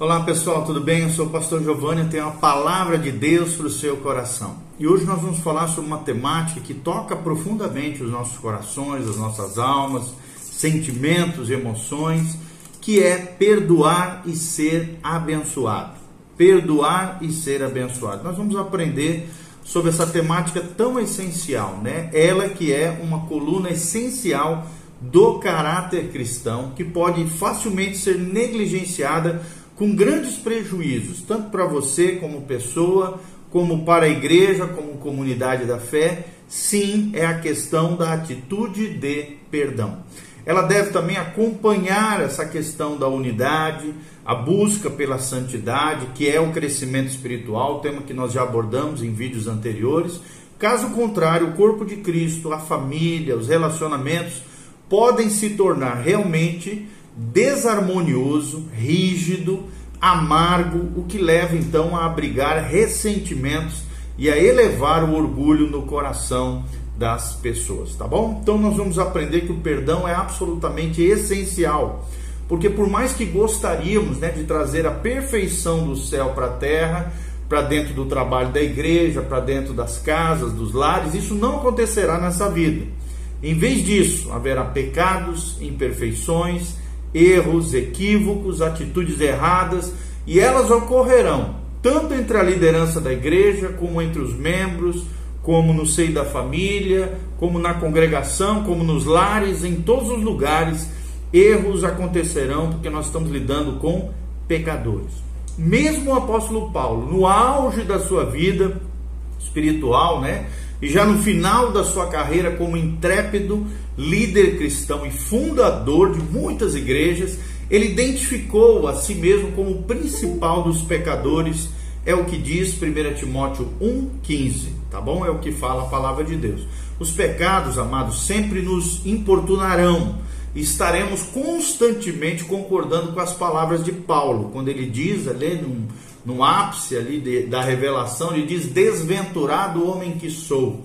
Olá pessoal, tudo bem? Eu sou o pastor Giovanni, eu tenho a palavra de Deus para o seu coração. E hoje nós vamos falar sobre uma temática que toca profundamente os nossos corações, as nossas almas, sentimentos, emoções, que é perdoar e ser abençoado. Perdoar e ser abençoado. Nós vamos aprender sobre essa temática tão essencial, né? Ela que é uma coluna essencial do caráter cristão, que pode facilmente ser negligenciada com grandes prejuízos, tanto para você como pessoa, como para a igreja, como comunidade da fé. Sim, é a questão da atitude de perdão. Ela deve também acompanhar essa questão da unidade, a busca pela santidade, que é o crescimento espiritual, tema que nós já abordamos em vídeos anteriores. Caso contrário, o corpo de Cristo, a família, os relacionamentos podem se tornar realmente desarmonioso, rígido, amargo, o que leva então a abrigar ressentimentos e a elevar o orgulho no coração das pessoas, tá bom? Então nós vamos aprender que o perdão é absolutamente essencial, porque por mais que gostaríamos, né, de trazer a perfeição do céu para a terra, para dentro do trabalho da igreja, para dentro das casas, dos lares, isso não acontecerá nessa vida. Em vez disso, haverá pecados, imperfeições, erros, equívocos, atitudes erradas, e elas ocorrerão tanto entre a liderança da igreja, como entre os membros, como no seio da família, como na congregação, como nos lares, em todos os lugares, erros acontecerão porque nós estamos lidando com pecadores. Mesmo o apóstolo Paulo, no auge da sua vida espiritual, né? E já no final da sua carreira como intrépido líder cristão e fundador de muitas igrejas, ele identificou a si mesmo como o principal dos pecadores, é o que diz 1 Timóteo 1,15, tá bom? É o que fala a palavra de Deus. Os pecados, amados, sempre nos importunarão. Estaremos constantemente concordando com as palavras de Paulo, quando ele diz ali num, no ápice ali de, da revelação, ele diz: Desventurado homem que sou,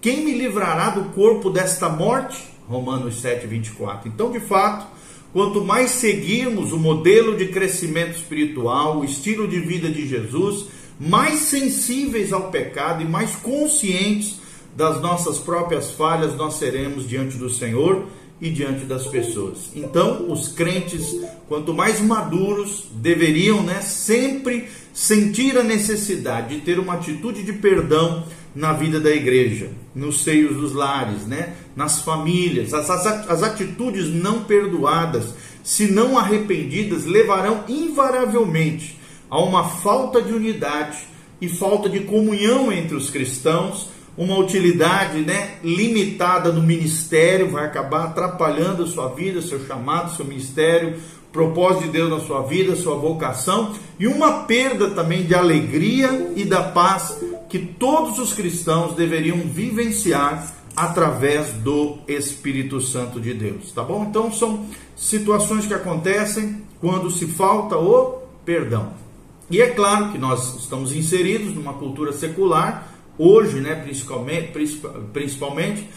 quem me livrará do corpo desta morte? Romanos 7, 24. Então, de fato, quanto mais seguirmos o modelo de crescimento espiritual, o estilo de vida de Jesus, mais sensíveis ao pecado e mais conscientes das nossas próprias falhas nós seremos diante do Senhor e diante das pessoas. Então, os crentes, quanto mais maduros, deveriam né, sempre sentir a necessidade de ter uma atitude de perdão na vida da igreja, nos seios dos lares, né, nas famílias. As, as, as atitudes não perdoadas, se não arrependidas, levarão invariavelmente a uma falta de unidade e falta de comunhão entre os cristãos uma utilidade né, limitada no ministério, vai acabar atrapalhando a sua vida, seu chamado, seu ministério, propósito de Deus na sua vida, sua vocação, e uma perda também de alegria e da paz que todos os cristãos deveriam vivenciar através do Espírito Santo de Deus, tá bom? Então são situações que acontecem quando se falta o perdão. E é claro que nós estamos inseridos numa cultura secular hoje, né, principalmente, principalmente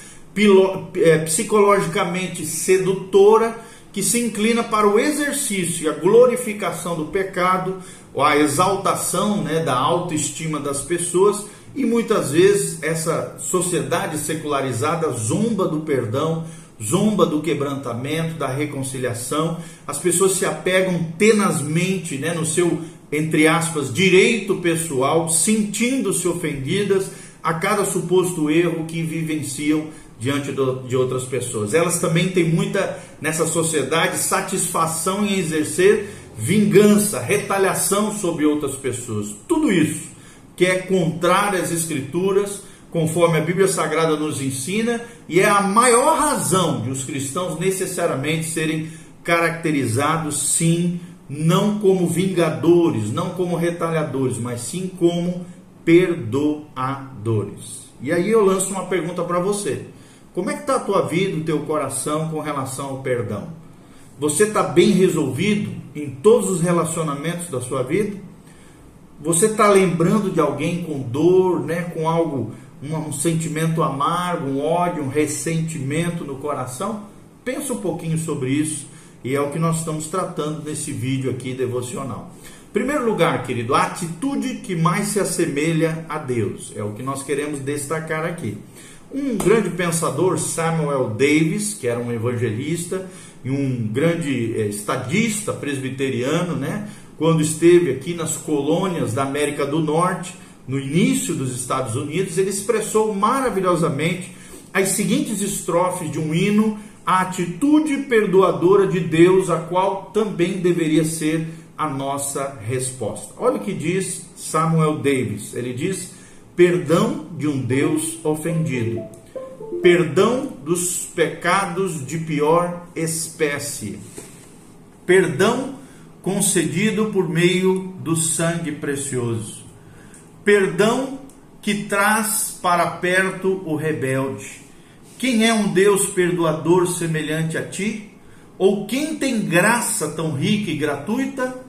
é, psicologicamente sedutora, que se inclina para o exercício e a glorificação do pecado, a exaltação né, da autoestima das pessoas, e muitas vezes essa sociedade secularizada zomba do perdão, zomba do quebrantamento, da reconciliação. As pessoas se apegam tenazmente né, no seu entre aspas, direito pessoal, sentindo-se ofendidas a cada suposto erro que vivenciam diante do, de outras pessoas. Elas também têm muita, nessa sociedade, satisfação em exercer vingança, retaliação sobre outras pessoas. Tudo isso que é contrário às Escrituras, conforme a Bíblia Sagrada nos ensina, e é a maior razão de os cristãos necessariamente serem caracterizados, sim, não como vingadores, não como retalhadores, mas sim como perdoadores. E aí eu lanço uma pergunta para você. Como é que está a tua vida, o teu coração com relação ao perdão? Você está bem resolvido em todos os relacionamentos da sua vida? Você está lembrando de alguém com dor, né, com algo, um, um sentimento amargo, um ódio, um ressentimento no coração? Pensa um pouquinho sobre isso e é o que nós estamos tratando nesse vídeo aqui devocional. Primeiro lugar, querido, a atitude que mais se assemelha a Deus. É o que nós queremos destacar aqui. Um grande pensador, Samuel Davis, que era um evangelista e um grande eh, estadista presbiteriano, né? Quando esteve aqui nas colônias da América do Norte, no início dos Estados Unidos, ele expressou maravilhosamente as seguintes estrofes de um hino, a atitude perdoadora de Deus, a qual também deveria ser a nossa resposta. Olha o que diz Samuel Davis. Ele diz: perdão de um Deus ofendido, perdão dos pecados de pior espécie, perdão concedido por meio do sangue precioso, perdão que traz para perto o rebelde. Quem é um Deus perdoador semelhante a ti? Ou quem tem graça tão rica e gratuita?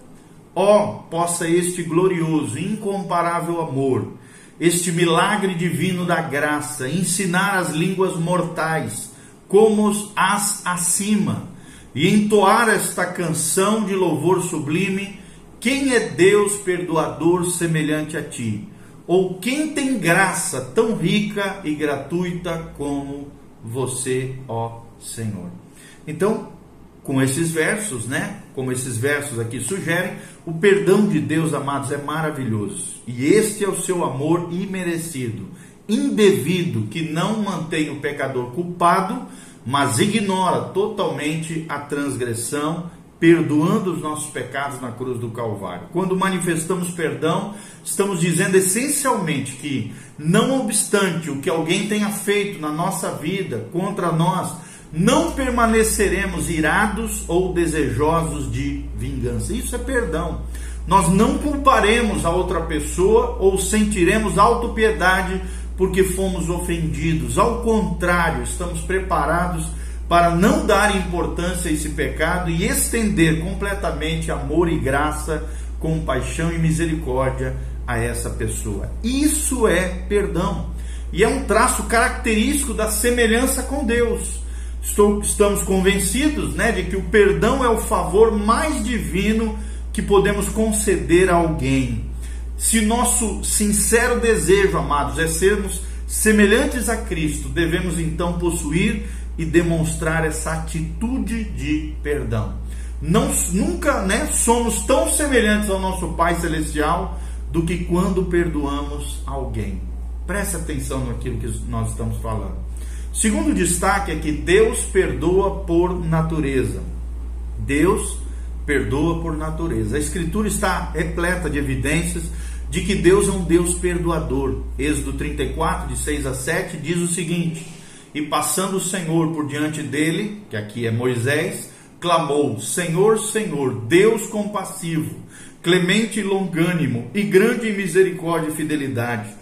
Ó, oh, possa este glorioso, incomparável amor este milagre divino da graça, ensinar as línguas mortais como as acima e entoar esta canção de louvor sublime. Quem é Deus perdoador semelhante a ti? Ou quem tem graça tão rica e gratuita como você, ó Senhor? Então, com esses versos, né? Como esses versos aqui sugerem, o perdão de Deus, amados, é maravilhoso. E este é o seu amor imerecido, indevido, que não mantém o pecador culpado, mas ignora totalmente a transgressão, perdoando os nossos pecados na cruz do Calvário. Quando manifestamos perdão, estamos dizendo essencialmente que, não obstante o que alguém tenha feito na nossa vida contra nós, não permaneceremos irados ou desejosos de vingança. Isso é perdão. Nós não culparemos a outra pessoa ou sentiremos autopiedade porque fomos ofendidos. Ao contrário, estamos preparados para não dar importância a esse pecado e estender completamente amor e graça, compaixão e misericórdia a essa pessoa. Isso é perdão. E é um traço característico da semelhança com Deus. Estou, estamos convencidos né, de que o perdão é o favor mais divino que podemos conceder a alguém. Se nosso sincero desejo, amados, é sermos semelhantes a Cristo, devemos então possuir e demonstrar essa atitude de perdão. Não, nunca né, somos tão semelhantes ao nosso Pai Celestial do que quando perdoamos alguém. Preste atenção naquilo que nós estamos falando. Segundo destaque é que Deus perdoa por natureza. Deus perdoa por natureza. A Escritura está repleta de evidências de que Deus é um Deus perdoador. Êxodo 34, de 6 a 7, diz o seguinte: E passando o Senhor por diante dele, que aqui é Moisés, clamou: Senhor, Senhor, Deus compassivo, clemente e longânimo, e grande em misericórdia e fidelidade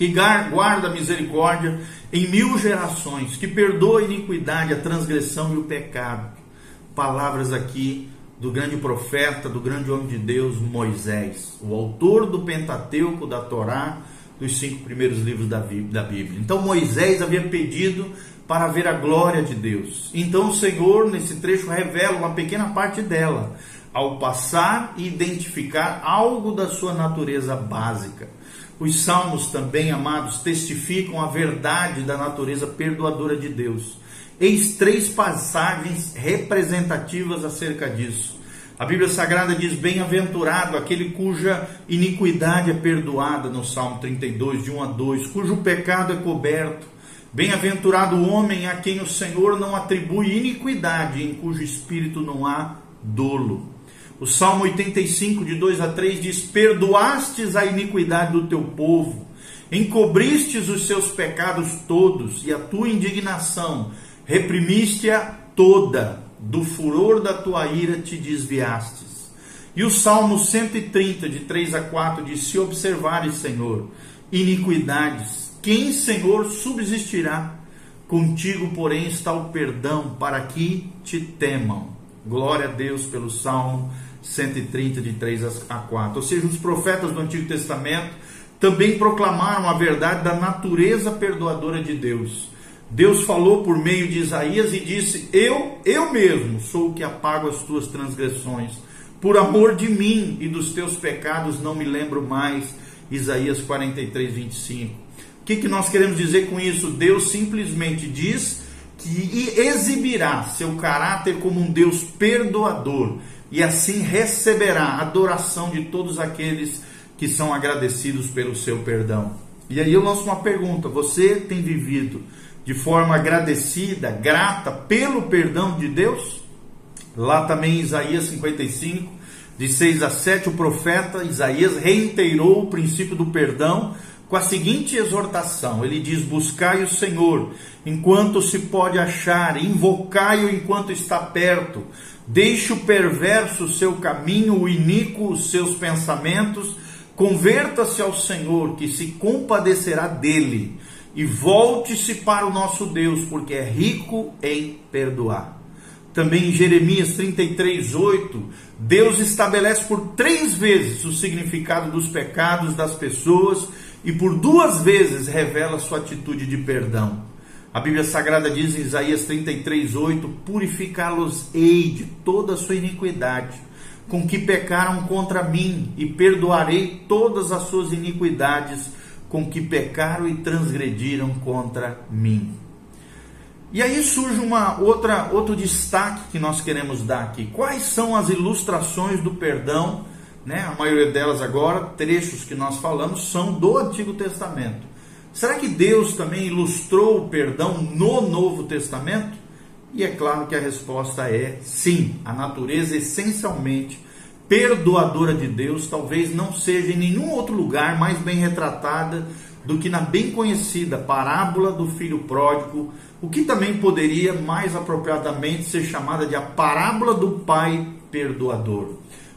que guarda a misericórdia em mil gerações, que perdoa a iniquidade, a transgressão e o pecado. Palavras aqui do grande profeta, do grande homem de Deus, Moisés, o autor do Pentateuco, da Torá, dos cinco primeiros livros da Bíblia. Então Moisés havia pedido para ver a glória de Deus. Então o Senhor, nesse trecho, revela uma pequena parte dela, ao passar e identificar algo da sua natureza básica. Os salmos também, amados, testificam a verdade da natureza perdoadora de Deus. Eis três passagens representativas acerca disso. A Bíblia Sagrada diz: Bem-aventurado aquele cuja iniquidade é perdoada, no Salmo 32, de 1 a 2, cujo pecado é coberto. Bem-aventurado o homem a quem o Senhor não atribui iniquidade, em cujo espírito não há dolo. O Salmo 85, de 2 a 3 diz: Perdoastes a iniquidade do teu povo, encobristes os seus pecados todos, e a tua indignação reprimiste-a toda, do furor da tua ira te desviastes. E o Salmo 130, de 3 a 4 diz: Se observares, Senhor, iniquidades, quem, Senhor, subsistirá? Contigo, porém, está o perdão, para que te temam. Glória a Deus pelo Salmo 130, de 3 a 4. Ou seja, os profetas do Antigo Testamento também proclamaram a verdade da natureza perdoadora de Deus. Deus falou por meio de Isaías e disse: Eu, eu mesmo sou o que apago as tuas transgressões, Por amor de mim e dos teus pecados não me lembro mais. Isaías 43, 25. O que, que nós queremos dizer com isso? Deus simplesmente diz que exibirá seu caráter como um Deus perdoador e assim receberá a adoração de todos aqueles que são agradecidos pelo seu perdão. E aí eu lanço uma pergunta: você tem vivido de forma agradecida, grata pelo perdão de Deus? Lá também em Isaías 55, de 6 a 7, o profeta Isaías reiterou o princípio do perdão com a seguinte exortação: ele diz: Buscai o Senhor enquanto se pode achar, invocai-o enquanto está perto. Deixe o perverso o seu caminho, o iníquo os seus pensamentos. Converta-se ao Senhor, que se compadecerá dele, e volte-se para o nosso Deus, porque é rico em perdoar. Também em Jeremias 33, 8, Deus estabelece por três vezes o significado dos pecados das pessoas e por duas vezes revela sua atitude de perdão. A Bíblia Sagrada diz em Isaías 33, 8: Purificá-los-ei de toda a sua iniquidade, com que pecaram contra mim, e perdoarei todas as suas iniquidades, com que pecaram e transgrediram contra mim. E aí surge uma outra outro destaque que nós queremos dar aqui. Quais são as ilustrações do perdão? Né? A maioria delas agora, trechos que nós falamos, são do Antigo Testamento. Será que Deus também ilustrou o perdão no Novo Testamento? E é claro que a resposta é sim. A natureza essencialmente perdoadora de Deus talvez não seja em nenhum outro lugar mais bem retratada do que na bem conhecida parábola do filho pródigo, o que também poderia mais apropriadamente ser chamada de a parábola do pai perdoador,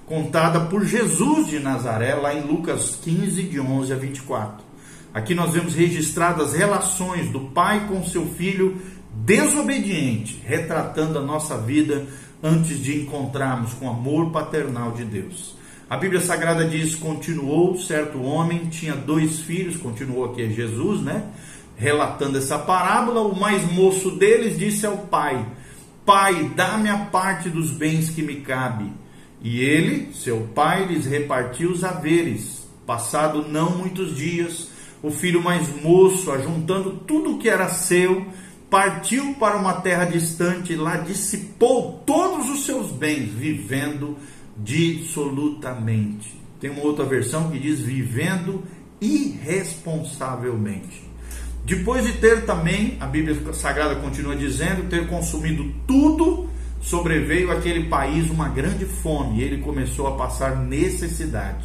contada por Jesus de Nazaré, lá em Lucas 15, de 11 a 24. Aqui nós vemos registradas as relações do pai com seu filho desobediente, retratando a nossa vida antes de encontrarmos com o amor paternal de Deus. A Bíblia Sagrada diz: continuou certo homem, tinha dois filhos, continuou aqui é Jesus, né? Relatando essa parábola, o mais moço deles disse ao pai: Pai, dá-me a parte dos bens que me cabe. E ele, seu pai, lhes repartiu os haveres. Passado não muitos dias, o filho mais moço, ajuntando tudo o que era seu, partiu para uma terra distante lá dissipou todos os seus bens, vivendo dissolutamente. Tem uma outra versão que diz vivendo irresponsavelmente. Depois de ter também, a Bíblia Sagrada continua dizendo, ter consumido tudo, sobreveio àquele país uma grande fome e ele começou a passar necessidade.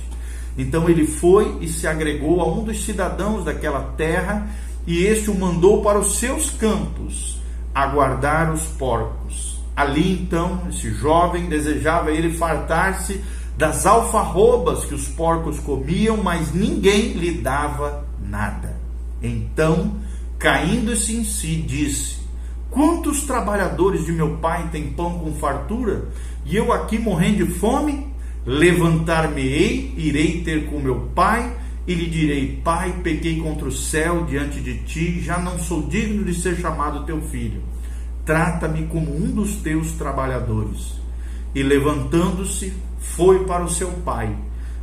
Então ele foi e se agregou a um dos cidadãos daquela terra, e este o mandou para os seus campos a guardar os porcos. Ali então, esse jovem desejava ele fartar-se das alfarrobas que os porcos comiam, mas ninguém lhe dava nada. Então, caindo-se em si, disse: Quantos trabalhadores de meu pai têm pão com fartura, e eu aqui morrendo de fome? Levantar-me-ei, irei ter com meu pai, e lhe direi: Pai, pequei contra o céu diante de ti, já não sou digno de ser chamado teu filho. Trata-me como um dos teus trabalhadores. E levantando-se, foi para o seu pai.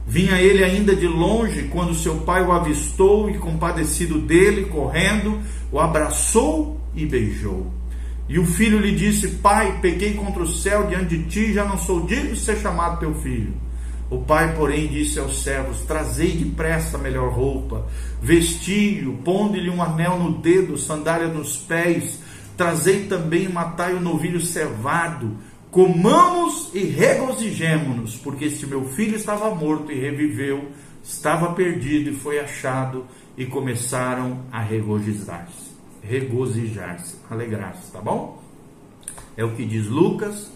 Vinha ele ainda de longe, quando seu pai o avistou e, compadecido dele, correndo, o abraçou e beijou. E o filho lhe disse: Pai, pequei contra o céu diante de ti, já não sou digno de ser chamado teu filho. O pai, porém, disse aos servos: Trazei depressa a melhor roupa, vestiu, pondo-lhe um anel no dedo, sandália nos pés, trazei também, matai o novilho cevado, comamos e regozijemo-nos, porque este meu filho estava morto e reviveu, estava perdido e foi achado, e começaram a regozijar-se regozijar-se, alegrar-se, tá bom? É o que diz Lucas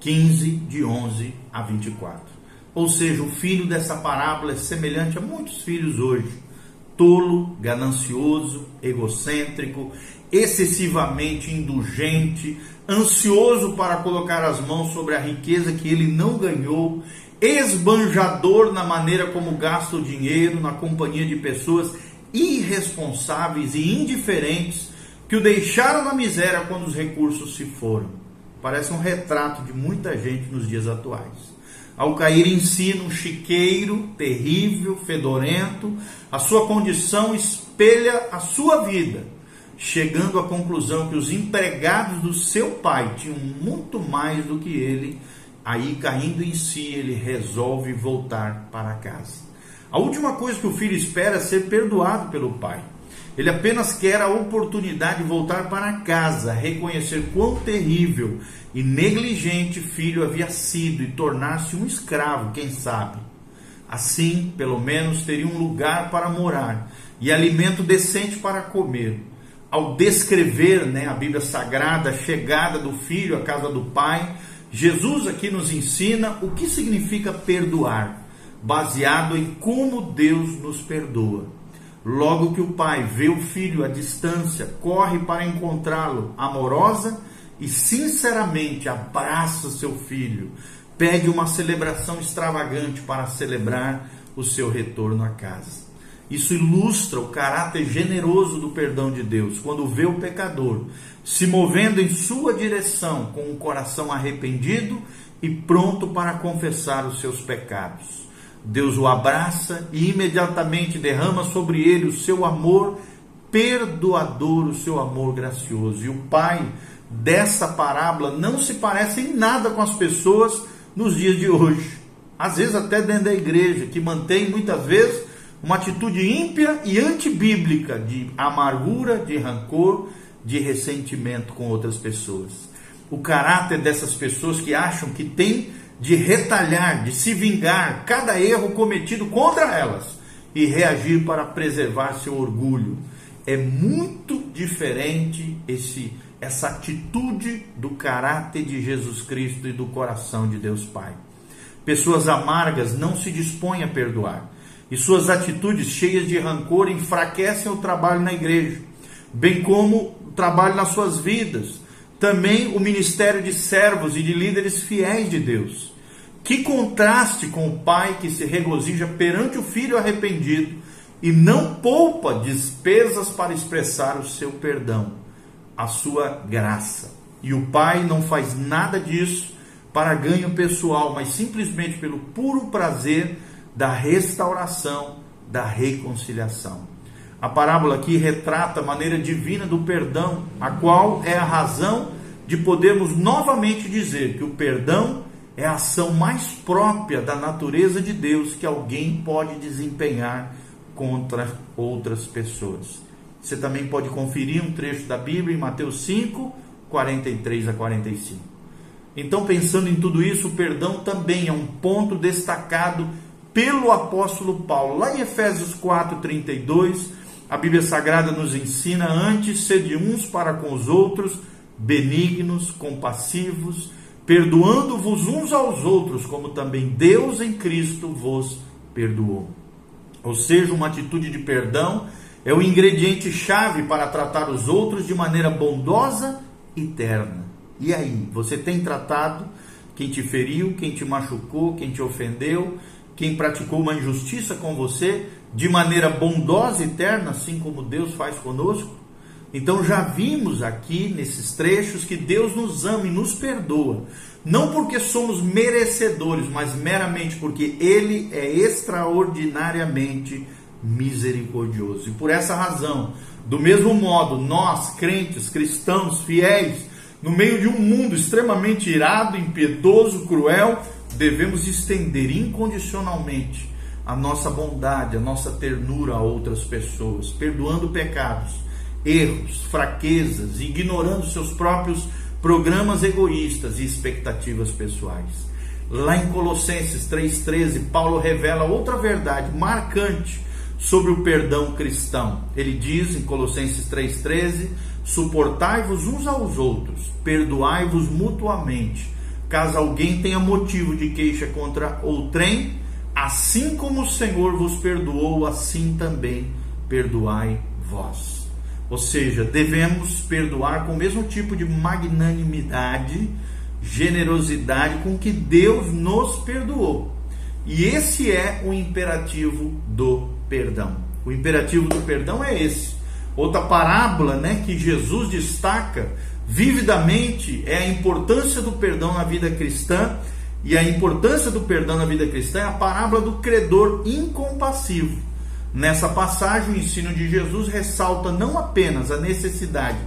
15, de 11 a 24. Ou seja, o filho dessa parábola é semelhante a muitos filhos hoje: tolo, ganancioso, egocêntrico, excessivamente indulgente, ansioso para colocar as mãos sobre a riqueza que ele não ganhou, esbanjador na maneira como gasta o dinheiro na companhia de pessoas irresponsáveis e indiferentes que o deixaram na miséria quando os recursos se foram. parece um retrato de muita gente nos dias atuais. Ao cair em si num chiqueiro terrível, fedorento, a sua condição espelha a sua vida, chegando à conclusão que os empregados do seu pai tinham muito mais do que ele. Aí, caindo em si, ele resolve voltar para casa. A última coisa que o filho espera é ser perdoado pelo pai. Ele apenas quer a oportunidade de voltar para casa, reconhecer quão terrível e negligente filho havia sido e tornar-se um escravo, quem sabe. Assim, pelo menos, teria um lugar para morar e alimento decente para comer. Ao descrever né, a Bíblia Sagrada a chegada do filho à casa do pai, Jesus aqui nos ensina o que significa perdoar, baseado em como Deus nos perdoa. Logo que o pai vê o filho à distância, corre para encontrá-lo, amorosa e sinceramente abraça seu filho, pede uma celebração extravagante para celebrar o seu retorno à casa. Isso ilustra o caráter generoso do perdão de Deus, quando vê o pecador se movendo em sua direção com um coração arrependido e pronto para confessar os seus pecados. Deus o abraça e imediatamente derrama sobre ele o seu amor perdoador, o seu amor gracioso. E o pai dessa parábola não se parece em nada com as pessoas nos dias de hoje. Às vezes até dentro da igreja, que mantém muitas vezes uma atitude ímpia e antibíblica de amargura, de rancor, de ressentimento com outras pessoas. O caráter dessas pessoas que acham que tem de retalhar, de se vingar cada erro cometido contra elas e reagir para preservar seu orgulho. É muito diferente esse essa atitude do caráter de Jesus Cristo e do coração de Deus Pai. Pessoas amargas não se dispõem a perdoar, e suas atitudes cheias de rancor enfraquecem o trabalho na igreja, bem como o trabalho nas suas vidas, também o ministério de servos e de líderes fiéis de Deus. Que contraste com o pai que se regozija perante o filho arrependido e não poupa despesas para expressar o seu perdão, a sua graça. E o pai não faz nada disso para ganho pessoal, mas simplesmente pelo puro prazer da restauração, da reconciliação. A parábola aqui retrata a maneira divina do perdão, a qual é a razão de podermos novamente dizer que o perdão é a ação mais própria da natureza de Deus que alguém pode desempenhar contra outras pessoas. Você também pode conferir um trecho da Bíblia em Mateus 5, 43 a 45. Então, pensando em tudo isso, o perdão também é um ponto destacado pelo apóstolo Paulo. Lá em Efésios 4, 32, a Bíblia Sagrada nos ensina: antes sede uns para com os outros benignos, compassivos, perdoando-vos uns aos outros, como também Deus em Cristo vos perdoou. Ou seja, uma atitude de perdão é o ingrediente chave para tratar os outros de maneira bondosa e terna. E aí, você tem tratado quem te feriu, quem te machucou, quem te ofendeu, quem praticou uma injustiça com você de maneira bondosa e terna, assim como Deus faz conosco? Então já vimos aqui nesses trechos que Deus nos ama e nos perdoa, não porque somos merecedores, mas meramente porque Ele é extraordinariamente misericordioso. E por essa razão, do mesmo modo, nós, crentes, cristãos, fiéis, no meio de um mundo extremamente irado, impiedoso, cruel, devemos estender incondicionalmente a nossa bondade, a nossa ternura a outras pessoas, perdoando pecados erros, fraquezas, ignorando seus próprios programas egoístas e expectativas pessoais. Lá em Colossenses 3,13, Paulo revela outra verdade marcante sobre o perdão cristão. Ele diz em Colossenses 3,13: Suportai-vos uns aos outros, perdoai-vos mutuamente, caso alguém tenha motivo de queixa contra outrem, assim como o Senhor vos perdoou, assim também perdoai vós. Ou seja, devemos perdoar com o mesmo tipo de magnanimidade, generosidade com que Deus nos perdoou. E esse é o imperativo do perdão. O imperativo do perdão é esse. Outra parábola, né, que Jesus destaca vividamente é a importância do perdão na vida cristã, e a importância do perdão na vida cristã é a parábola do credor incompassivo. Nessa passagem, o ensino de Jesus ressalta não apenas a necessidade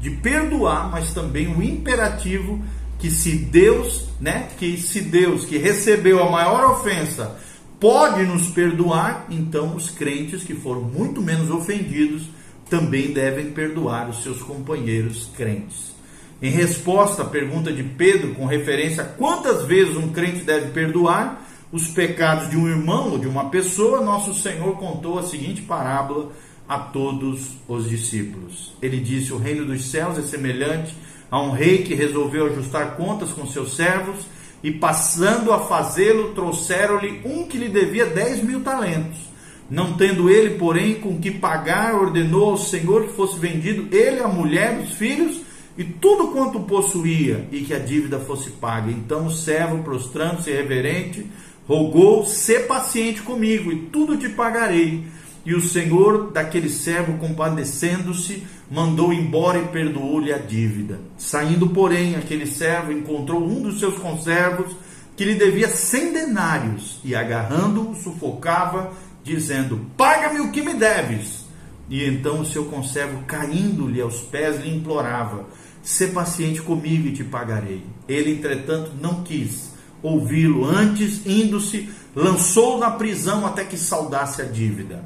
de perdoar, mas também o imperativo que se Deus, né, que se Deus que recebeu a maior ofensa pode nos perdoar, então os crentes que foram muito menos ofendidos também devem perdoar os seus companheiros crentes. Em resposta à pergunta de Pedro, com referência a quantas vezes um crente deve perdoar os pecados de um irmão ou de uma pessoa, nosso Senhor contou a seguinte parábola a todos os discípulos. Ele disse: O reino dos céus é semelhante a um rei que resolveu ajustar contas com seus servos e, passando a fazê-lo, trouxeram-lhe um que lhe devia dez mil talentos. Não tendo ele, porém, com que pagar, ordenou ao Senhor que fosse vendido ele, a mulher, os filhos e tudo quanto possuía e que a dívida fosse paga. Então o servo, prostrando-se reverente, rogou: "Se paciente comigo e tudo te pagarei". E o senhor daquele servo, compadecendo-se, mandou embora e perdoou-lhe a dívida. Saindo, porém, aquele servo encontrou um dos seus conservos que lhe devia cem denários e, agarrando-o, sufocava, dizendo: Paga-me o que me deves. E então o seu conservo, caindo-lhe aos pés, lhe implorava: Sê paciente comigo e te pagarei. Ele, entretanto, não quis ouvi-lo. Antes, indo-se, lançou na prisão até que saudasse a dívida.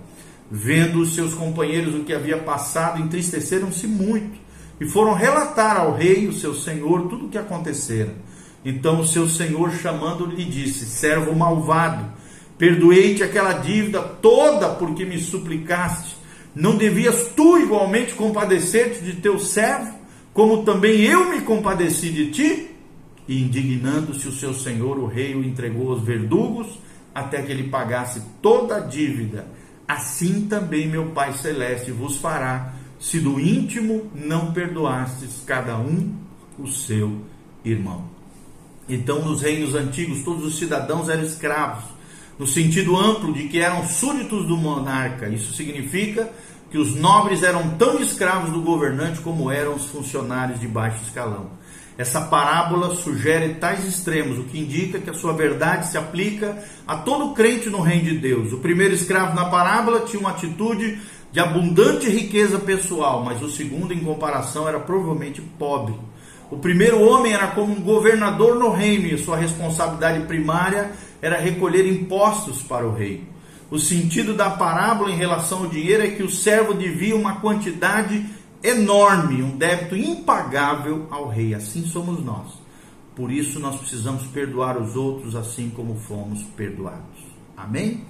Vendo os seus companheiros o que havia passado, entristeceram-se muito e foram relatar ao rei, o seu senhor, tudo o que acontecera. Então o seu senhor, chamando-lhe, lhe disse: Servo malvado, perdoei-te aquela dívida toda porque me suplicaste. Não devias tu igualmente compadecer-te de teu servo, como também eu me compadeci de ti? E indignando-se o seu senhor, o rei o entregou aos verdugos até que ele pagasse toda a dívida assim também meu Pai Celeste vos fará, se do íntimo não perdoastes cada um o seu irmão. Então, nos reinos antigos, todos os cidadãos eram escravos, no sentido amplo de que eram súditos do monarca. Isso significa que os nobres eram tão escravos do governante como eram os funcionários de baixo escalão. Essa parábola sugere tais extremos, o que indica que a sua verdade se aplica a todo crente no reino de Deus. O primeiro escravo na parábola tinha uma atitude de abundante riqueza pessoal, mas o segundo, em comparação, era provavelmente pobre. O primeiro homem era como um governador no reino e sua responsabilidade primária era recolher impostos para o rei. O sentido da parábola em relação ao dinheiro é que o servo devia uma quantidade enorme, um débito impagável ao rei. Assim somos nós. Por isso nós precisamos perdoar os outros assim como fomos perdoados. Amém?